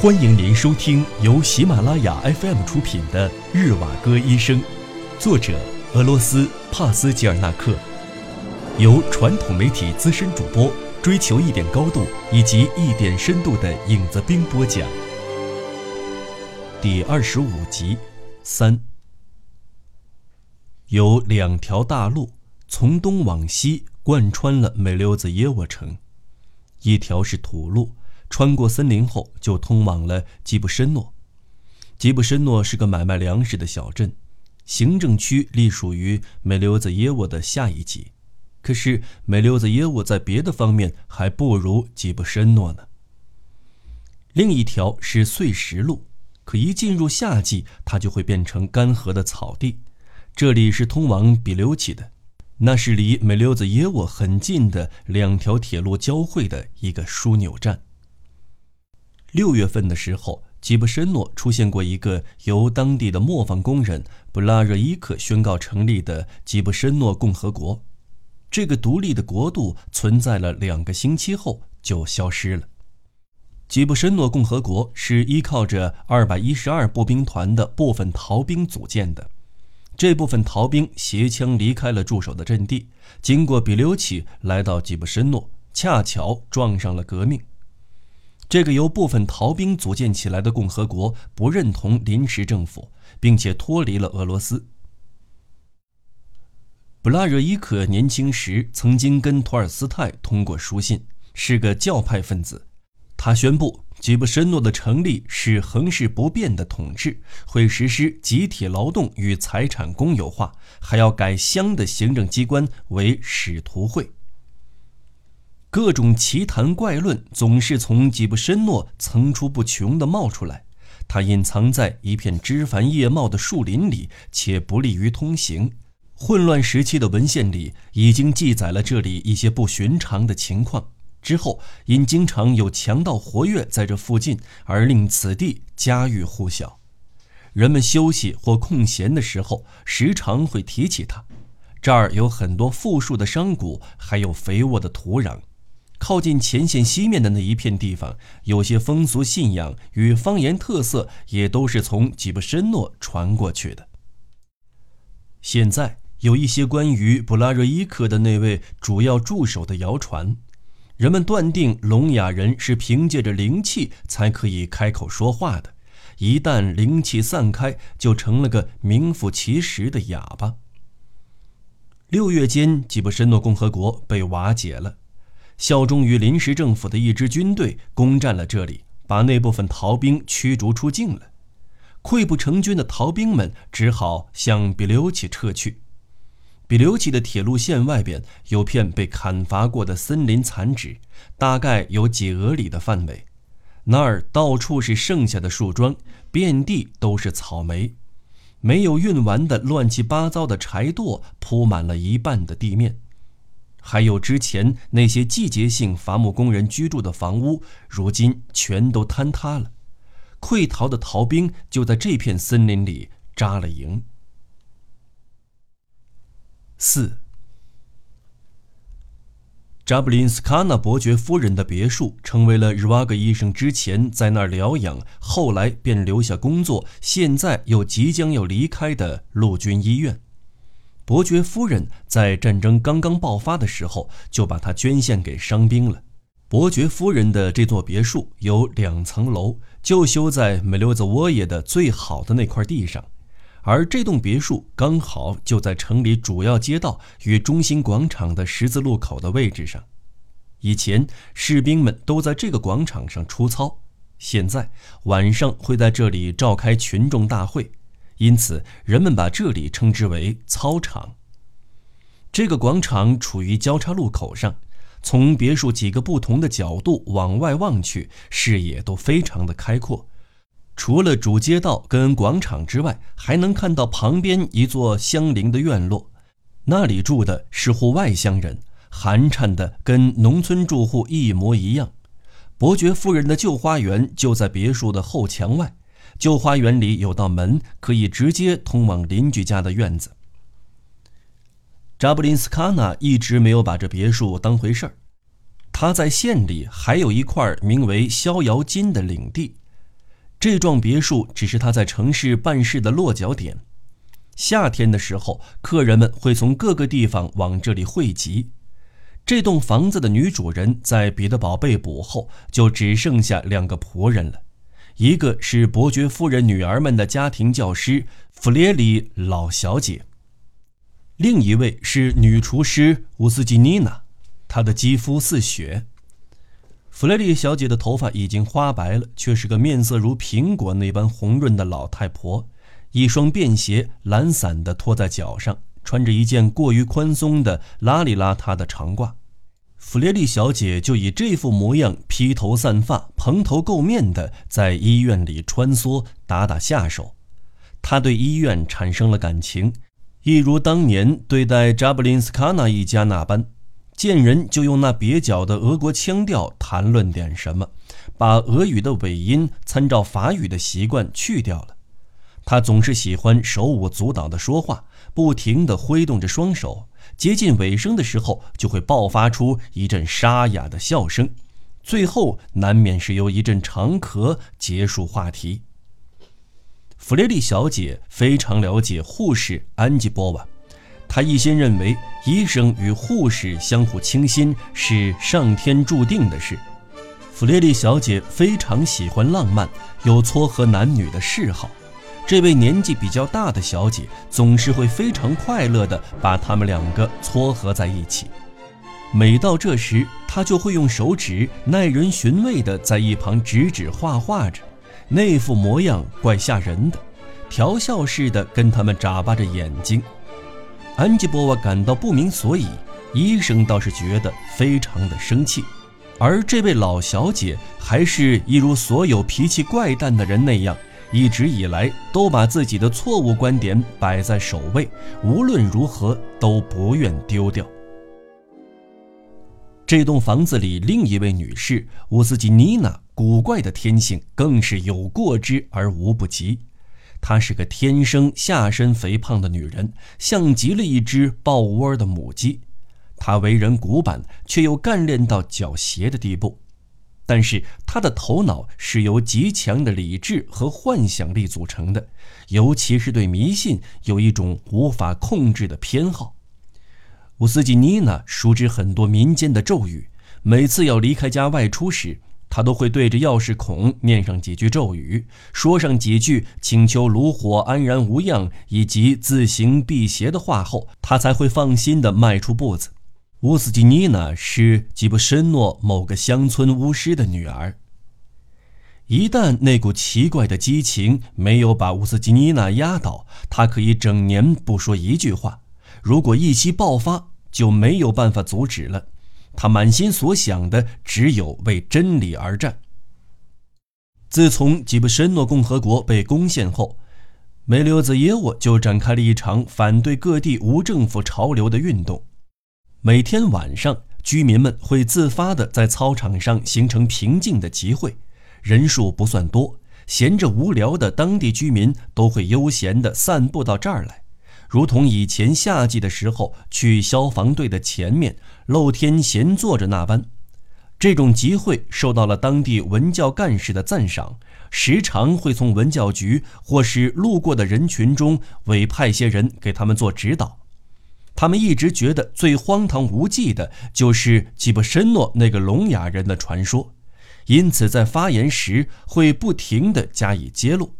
欢迎您收听由喜马拉雅 FM 出品的《日瓦戈医生》，作者俄罗斯帕斯吉尔纳克，由传统媒体资深主播追求一点高度以及一点深度的影子兵播讲。第二十五集，三。有两条大路从东往西贯穿了美溜子耶沃城，一条是土路。穿过森林后，就通往了吉布申诺。吉布申诺是个买卖粮食的小镇，行政区隶属于美留子耶沃的下一级。可是美留子耶沃在别的方面还不如吉布申诺呢。另一条是碎石路，可一进入夏季，它就会变成干涸的草地。这里是通往比留奇的，那是离美留子耶沃很近的两条铁路交汇的一个枢纽站。六月份的时候，吉布申诺出现过一个由当地的磨坊工人布拉热伊克宣告成立的吉布申诺共和国。这个独立的国度存在了两个星期后就消失了。吉布申诺共和国是依靠着二百一十二步兵团的部分逃兵组建的。这部分逃兵携枪离开了驻守的阵地，经过比留奇，来到吉布申诺，恰巧撞上了革命。这个由部分逃兵组建起来的共和国不认同临时政府，并且脱离了俄罗斯。布拉热伊可年轻时曾经跟托尔斯泰通过书信，是个教派分子。他宣布吉布申诺的成立是恒世不变的统治，会实施集体劳动与财产公有化，还要改乡的行政机关为使徒会。各种奇谈怪论总是从吉布申诺层出不穷地冒出来。它隐藏在一片枝繁叶茂的树林里，且不利于通行。混乱时期的文献里已经记载了这里一些不寻常的情况。之后因经常有强盗活跃在这附近，而令此地家喻户晓。人们休息或空闲的时候，时常会提起它。这儿有很多富庶的商贾，还有肥沃的土壤。靠近前线西面的那一片地方，有些风俗信仰与方言特色也都是从吉布申诺传过去的。现在有一些关于布拉热伊克的那位主要助手的谣传，人们断定聋哑人是凭借着灵气才可以开口说话的，一旦灵气散开，就成了个名副其实的哑巴。六月间，吉布申诺共和国被瓦解了。效忠于临时政府的一支军队攻占了这里，把那部分逃兵驱逐出境了。溃不成军的逃兵们只好向比留奇撤去。比留奇的铁路线外边有片被砍伐过的森林残址，大概有几俄里的范围。那儿到处是剩下的树桩，遍地都是草莓，没有运完的乱七八糟的柴垛铺满了一半的地面。还有之前那些季节性伐木工人居住的房屋，如今全都坍塌了。溃逃的逃兵就在这片森林里扎了营。四，扎布林斯卡纳伯爵夫人的别墅成为了日瓦格医生之前在那儿疗养，后来便留下工作，现在又即将要离开的陆军医院。伯爵夫人在战争刚刚爆发的时候就把它捐献给伤兵了。伯爵夫人的这座别墅有两层楼，就修在美留子沃耶的最好的那块地上，而这栋别墅刚好就在城里主要街道与中心广场的十字路口的位置上。以前士兵们都在这个广场上出操，现在晚上会在这里召开群众大会。因此，人们把这里称之为操场。这个广场处于交叉路口上，从别墅几个不同的角度往外望去，视野都非常的开阔。除了主街道跟广场之外，还能看到旁边一座相邻的院落，那里住的是户外乡人，寒碜的跟农村住户一模一样。伯爵夫人的旧花园就在别墅的后墙外。旧花园里有道门，可以直接通往邻居家的院子。扎布林斯卡纳一直没有把这别墅当回事儿。他在县里还有一块名为逍遥津的领地，这幢别墅只是他在城市办事的落脚点。夏天的时候，客人们会从各个地方往这里汇集。这栋房子的女主人在彼得堡被捕后，就只剩下两个仆人了，一个是伯爵夫人女儿们的家庭教师弗列里老小姐，另一位是女厨师乌斯基妮娜，她的肌肤似雪。弗雷利小姐的头发已经花白了，却是个面色如苹果那般红润的老太婆，一双便鞋懒散地拖在脚上。穿着一件过于宽松的邋里邋遢的长褂，弗列利小姐就以这副模样披头散发、蓬头垢面的在医院里穿梭打打下手。她对医院产生了感情，一如当年对待扎布林斯卡纳一家那般，见人就用那蹩脚的俄国腔调谈论点什么，把俄语的尾音参照法语的习惯去掉了。他总是喜欢手舞足蹈地说话，不停地挥动着双手。接近尾声的时候，就会爆发出一阵沙哑的笑声，最后难免是由一阵长咳结束话题。弗雷利小姐非常了解护士安吉波娃，她一心认为医生与护士相互倾心是上天注定的事。弗雷利小姐非常喜欢浪漫，有撮合男女的嗜好。这位年纪比较大的小姐总是会非常快乐地把他们两个撮合在一起。每到这时，她就会用手指耐人寻味地在一旁指指画画着，那副模样怪吓人的，调笑似的跟他们眨巴着眼睛。安吉波娃感到不明所以，医生倒是觉得非常的生气，而这位老小姐还是一如所有脾气怪诞的人那样。一直以来都把自己的错误观点摆在首位，无论如何都不愿丢掉。这栋房子里另一位女士乌斯基妮娜，古怪的天性更是有过之而无不及。她是个天生下身肥胖的女人，像极了一只抱窝的母鸡。她为人古板，却又干练到狡黠的地步。但是他的头脑是由极强的理智和幻想力组成的，尤其是对迷信有一种无法控制的偏好。乌斯基妮娜熟知很多民间的咒语，每次要离开家外出时，她都会对着钥匙孔念上几句咒语，说上几句请求炉火安然无恙以及自行辟邪的话后，她才会放心地迈出步子。乌斯基妮娜是吉布申诺某个乡村巫师的女儿。一旦那股奇怪的激情没有把乌斯基妮娜压倒，她可以整年不说一句话。如果一夕爆发，就没有办法阻止了。她满心所想的只有为真理而战。自从吉布申诺共和国被攻陷后，梅留兹耶沃就展开了一场反对各地无政府潮流的运动。每天晚上，居民们会自发地在操场上形成平静的集会，人数不算多。闲着无聊的当地居民都会悠闲地散步到这儿来，如同以前夏季的时候去消防队的前面露天闲坐着那般。这种集会受到了当地文教干事的赞赏，时常会从文教局或是路过的人群中委派些人给他们做指导。他们一直觉得最荒唐无稽的就是吉布申诺那个聋哑人的传说，因此在发言时会不停地加以揭露。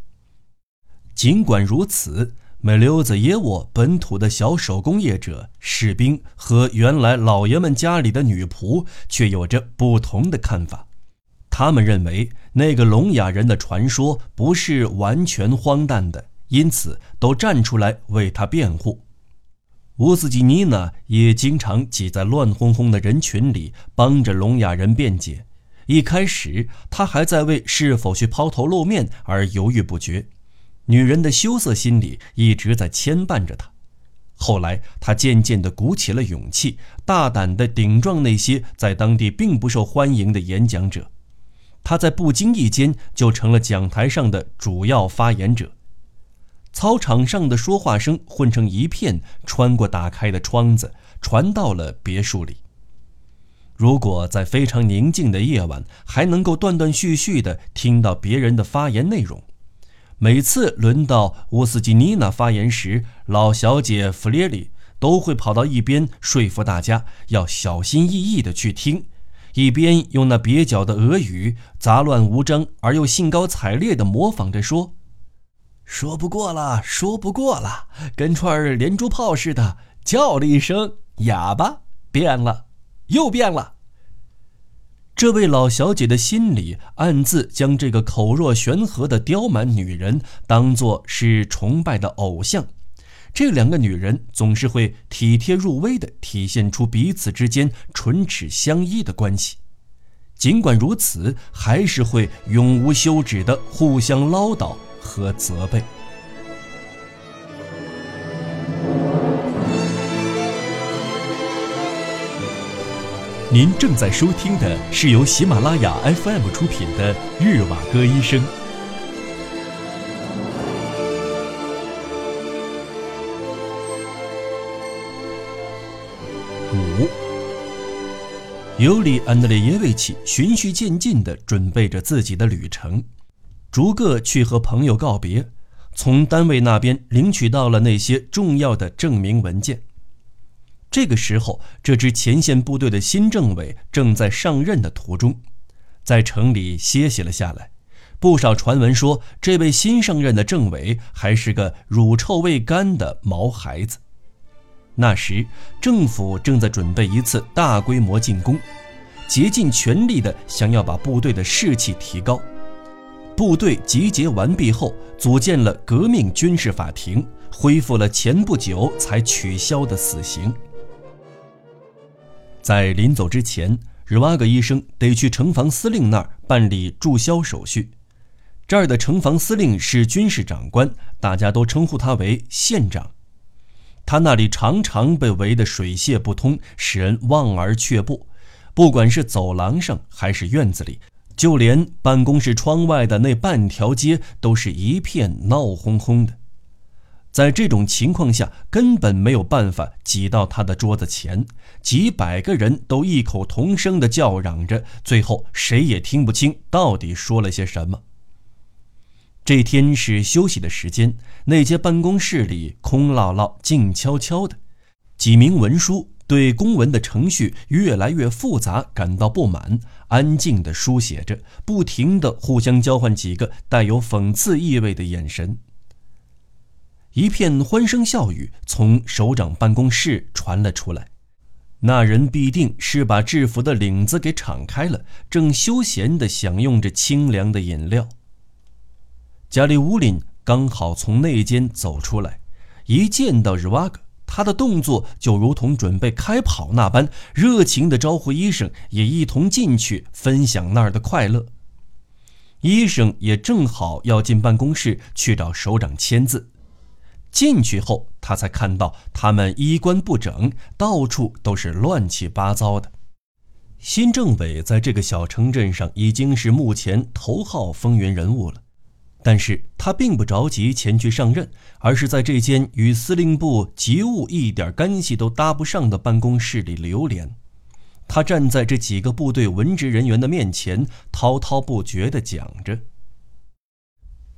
尽管如此，梅溜子耶沃本土的小手工业者、士兵和原来老爷们家里的女仆却有着不同的看法。他们认为那个聋哑人的传说不是完全荒诞的，因此都站出来为他辩护。乌斯基尼娜也经常挤在乱哄哄的人群里，帮着聋哑人辩解。一开始，他还在为是否去抛头露面而犹豫不决，女人的羞涩心理一直在牵绊着他。后来，他渐渐地鼓起了勇气，大胆地顶撞那些在当地并不受欢迎的演讲者。他在不经意间就成了讲台上的主要发言者。操场上的说话声混成一片，穿过打开的窗子，传到了别墅里。如果在非常宁静的夜晚还能够断断续续地听到别人的发言内容，每次轮到乌斯基妮娜发言时，老小姐弗列里都会跑到一边说服大家要小心翼翼地去听，一边用那蹩脚的俄语杂乱无章而又兴高采烈地模仿着说：“说不过了，说不过了，跟串儿连珠炮似的，叫了一声哑巴，变了。”又变了。这位老小姐的心里暗自将这个口若悬河的刁蛮女人当作是崇拜的偶像。这两个女人总是会体贴入微地体现出彼此之间唇齿相依的关系，尽管如此，还是会永无休止地互相唠叨和责备。您正在收听的是由喜马拉雅 FM 出品的《日瓦戈医生》。五，尤里安德烈耶维奇循序渐进地准备着自己的旅程，逐个去和朋友告别，从单位那边领取到了那些重要的证明文件。这个时候，这支前线部队的新政委正在上任的途中，在城里歇息了下来。不少传闻说，这位新上任的政委还是个乳臭未干的毛孩子。那时，政府正在准备一次大规模进攻，竭尽全力的想要把部队的士气提高。部队集结完毕后，组建了革命军事法庭，恢复了前不久才取消的死刑。在临走之前，日瓦格医生得去城防司令那儿办理注销手续。这儿的城防司令是军事长官，大家都称呼他为县长。他那里常常被围得水泄不通，使人望而却步。不管是走廊上还是院子里，就连办公室窗外的那半条街，都是一片闹哄哄的。在这种情况下，根本没有办法挤到他的桌子前，几百个人都异口同声地叫嚷着，最后谁也听不清到底说了些什么。这天是休息的时间，那间办公室里空落落、静悄悄的。几名文书对公文的程序越来越复杂感到不满，安静地书写着，不停地互相交换几个带有讽刺意味的眼神。一片欢声笑语从首长办公室传了出来，那人必定是把制服的领子给敞开了，正休闲地享用着清凉的饮料。加里乌林刚好从内间走出来，一见到日瓦格，他的动作就如同准备开跑那般，热情地招呼医生也一同进去分享那儿的快乐。医生也正好要进办公室去找首长签字。进去后，他才看到他们衣冠不整，到处都是乱七八糟的。新政委在这个小城镇上已经是目前头号风云人物了，但是他并不着急前去上任，而是在这间与司令部急务一点干系都搭不上的办公室里流连。他站在这几个部队文职人员的面前，滔滔不绝地讲着：“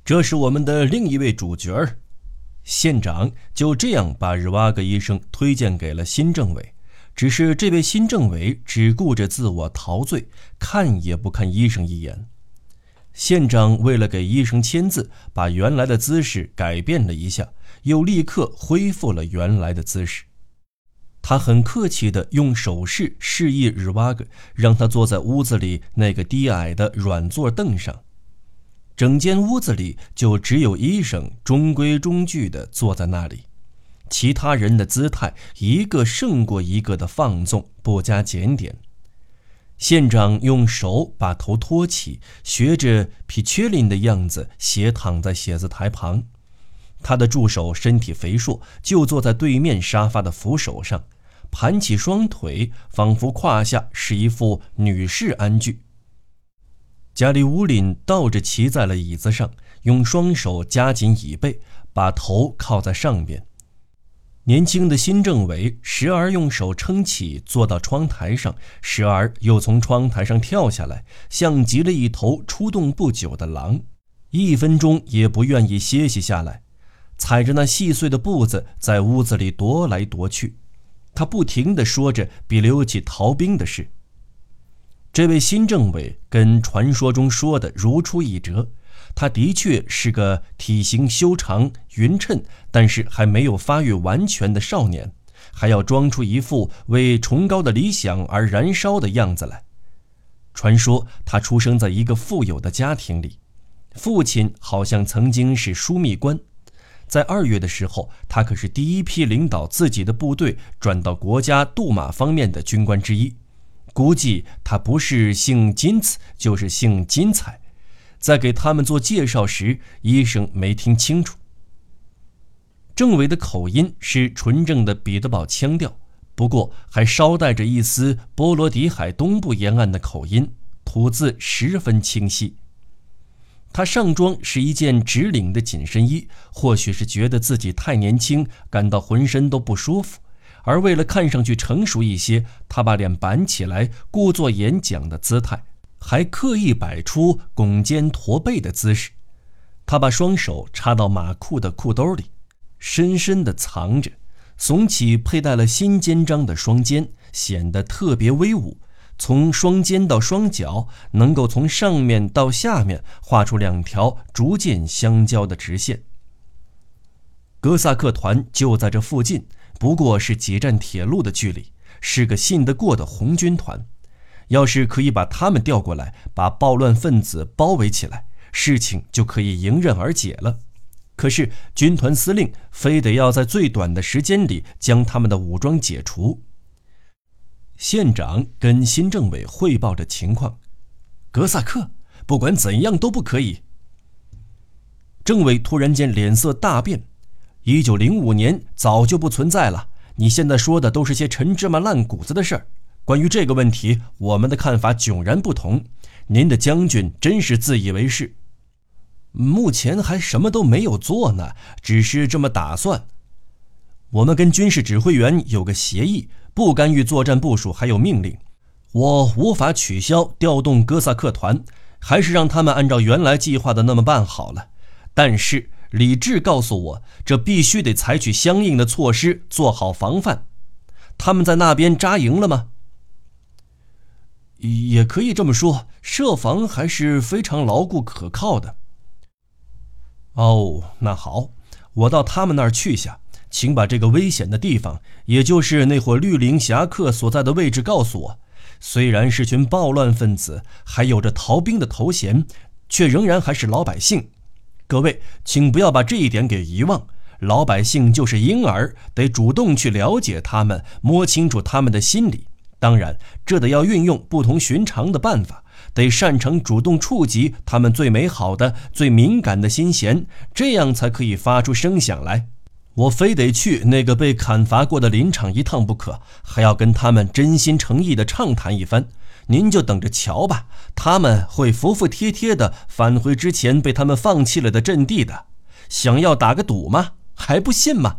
这是我们的另一位主角儿。”县长就这样把日瓦格医生推荐给了新政委，只是这位新政委只顾着自我陶醉，看也不看医生一眼。县长为了给医生签字，把原来的姿势改变了一下，又立刻恢复了原来的姿势。他很客气地用手势示意日瓦格，让他坐在屋子里那个低矮的软座凳上。整间屋子里就只有医生中规中矩地坐在那里，其他人的姿态一个胜过一个的放纵，不加检点。县长用手把头托起，学着皮切林的样子斜躺在写字台旁。他的助手身体肥硕，就坐在对面沙发的扶手上，盘起双腿，仿佛胯下是一副女士安具。加里乌林倒着骑在了椅子上，用双手夹紧椅背，把头靠在上边。年轻的新政委时而用手撑起，坐到窗台上；时而又从窗台上跳下来，像极了一头出动不久的狼，一分钟也不愿意歇息下来，踩着那细碎的步子在屋子里踱来踱去。他不停地说着比刘启逃兵的事。这位新政委跟传说中说的如出一辙。他的确是个体型修长、匀称，但是还没有发育完全的少年，还要装出一副为崇高的理想而燃烧的样子来。传说他出生在一个富有的家庭里，父亲好像曾经是枢密官，在二月的时候，他可是第一批领导自己的部队转到国家杜马方面的军官之一。估计他不是姓金子，就是姓金彩。在给他们做介绍时，医生没听清楚。政委的口音是纯正的彼得堡腔调，不过还捎带着一丝波罗的海东部沿岸的口音，吐字十分清晰。他上装是一件直领的紧身衣，或许是觉得自己太年轻，感到浑身都不舒服，而为了看上去成熟一些，他把脸板起来，故作演讲的姿态。还刻意摆出拱肩驼背的姿势，他把双手插到马裤的裤兜里，深深地藏着，耸起佩戴了新肩章的双肩，显得特别威武。从双肩到双脚，能够从上面到下面画出两条逐渐相交的直线。哥萨克团就在这附近，不过是几站铁路的距离，是个信得过的红军团。要是可以把他们调过来，把暴乱分子包围起来，事情就可以迎刃而解了。可是军团司令非得要在最短的时间里将他们的武装解除。县长跟新政委汇报着情况：格萨克，不管怎样都不可以。政委突然间脸色大变：一九零五年早就不存在了，你现在说的都是些陈芝麻烂谷子的事儿。关于这个问题，我们的看法迥然不同。您的将军真是自以为是，目前还什么都没有做呢，只是这么打算。我们跟军事指挥员有个协议，不干预作战部署，还有命令。我无法取消调动哥萨克团，还是让他们按照原来计划的那么办好了。但是理智告诉我，这必须得采取相应的措施，做好防范。他们在那边扎营了吗？也可以这么说，设防还是非常牢固可靠的。哦，那好，我到他们那儿去下，请把这个危险的地方，也就是那伙绿林侠客所在的位置告诉我。虽然是群暴乱分子，还有着逃兵的头衔，却仍然还是老百姓。各位，请不要把这一点给遗忘。老百姓就是婴儿，得主动去了解他们，摸清楚他们的心理。当然，这得要运用不同寻常的办法，得擅长主动触及他们最美好的、最敏感的心弦，这样才可以发出声响来。我非得去那个被砍伐过的林场一趟不可，还要跟他们真心诚意地畅谈一番。您就等着瞧吧，他们会服服帖帖地返回之前被他们放弃了的阵地的。想要打个赌吗？还不信吗？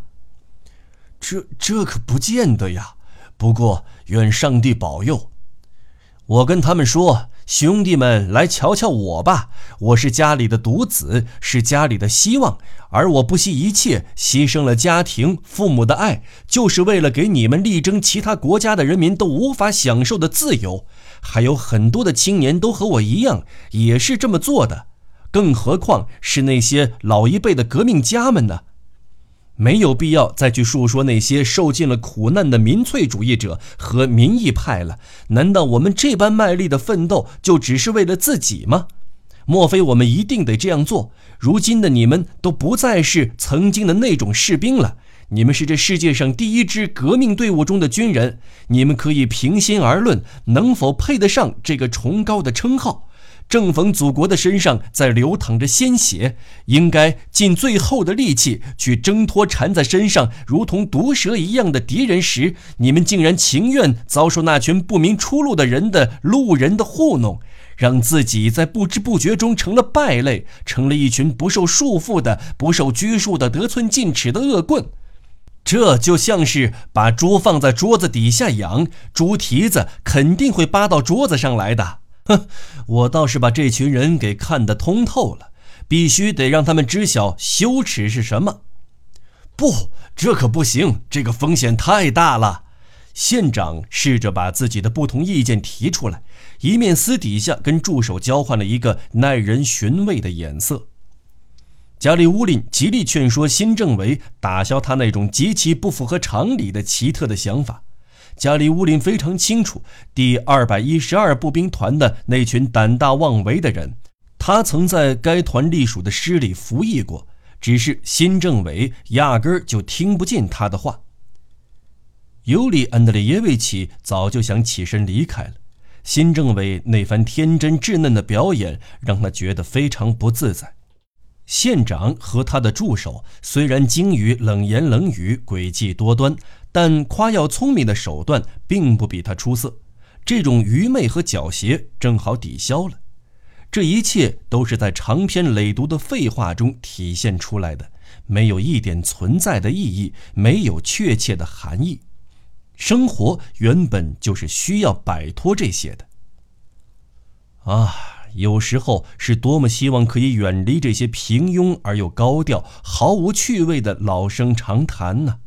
这这可不见得呀。不过，愿上帝保佑。我跟他们说：“兄弟们，来瞧瞧我吧！我是家里的独子，是家里的希望，而我不惜一切牺牲了家庭、父母的爱，就是为了给你们力争其他国家的人民都无法享受的自由。还有很多的青年都和我一样，也是这么做的，更何况是那些老一辈的革命家们呢？”没有必要再去述说那些受尽了苦难的民粹主义者和民意派了。难道我们这般卖力的奋斗就只是为了自己吗？莫非我们一定得这样做？如今的你们都不再是曾经的那种士兵了，你们是这世界上第一支革命队伍中的军人。你们可以平心而论，能否配得上这个崇高的称号？正逢祖国的身上在流淌着鲜血，应该尽最后的力气去挣脱缠在身上如同毒蛇一样的敌人时，你们竟然情愿遭受那群不明出路的人的路人的糊弄，让自己在不知不觉中成了败类，成了一群不受束缚的、不受拘束的、得寸进尺的恶棍。这就像是把猪放在桌子底下养，猪蹄子肯定会扒到桌子上来的。哼，我倒是把这群人给看得通透了，必须得让他们知晓羞耻是什么。不，这可不行，这个风险太大了。县长试着把自己的不同意见提出来，一面私底下跟助手交换了一个耐人寻味的眼色。加里乌林极力劝说新政委打消他那种极其不符合常理的奇特的想法。加里乌林非常清楚第二百一十二步兵团的那群胆大妄为的人，他曾在该团隶属的师里服役过，只是新政委压根儿就听不进他的话。尤里安德烈耶维奇早就想起身离开了，新政委那番天真稚嫩的表演让他觉得非常不自在。县长和他的助手虽然精于冷言冷语、诡计多端，但夸耀聪明的手段并不比他出色。这种愚昧和狡黠正好抵消了。这一切都是在长篇累牍的废话中体现出来的，没有一点存在的意义，没有确切的含义。生活原本就是需要摆脱这些的。啊。有时候是多么希望可以远离这些平庸而又高调、毫无趣味的老生常谈呢？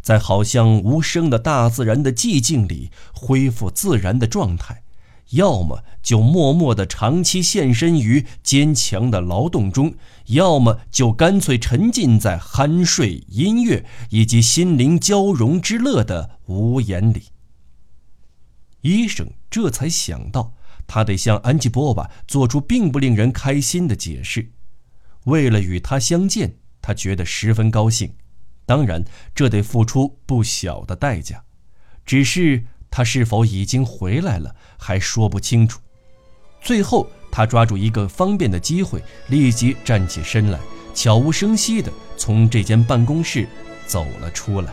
在好像无声的大自然的寂静里恢复自然的状态，要么就默默地长期献身于坚强的劳动中，要么就干脆沉浸在酣睡、音乐以及心灵交融之乐的无言里。医生这才想到。他得向安吉波瓦做出并不令人开心的解释。为了与他相见，他觉得十分高兴。当然，这得付出不小的代价。只是他是否已经回来了，还说不清楚。最后，他抓住一个方便的机会，立即站起身来，悄无声息地从这间办公室走了出来。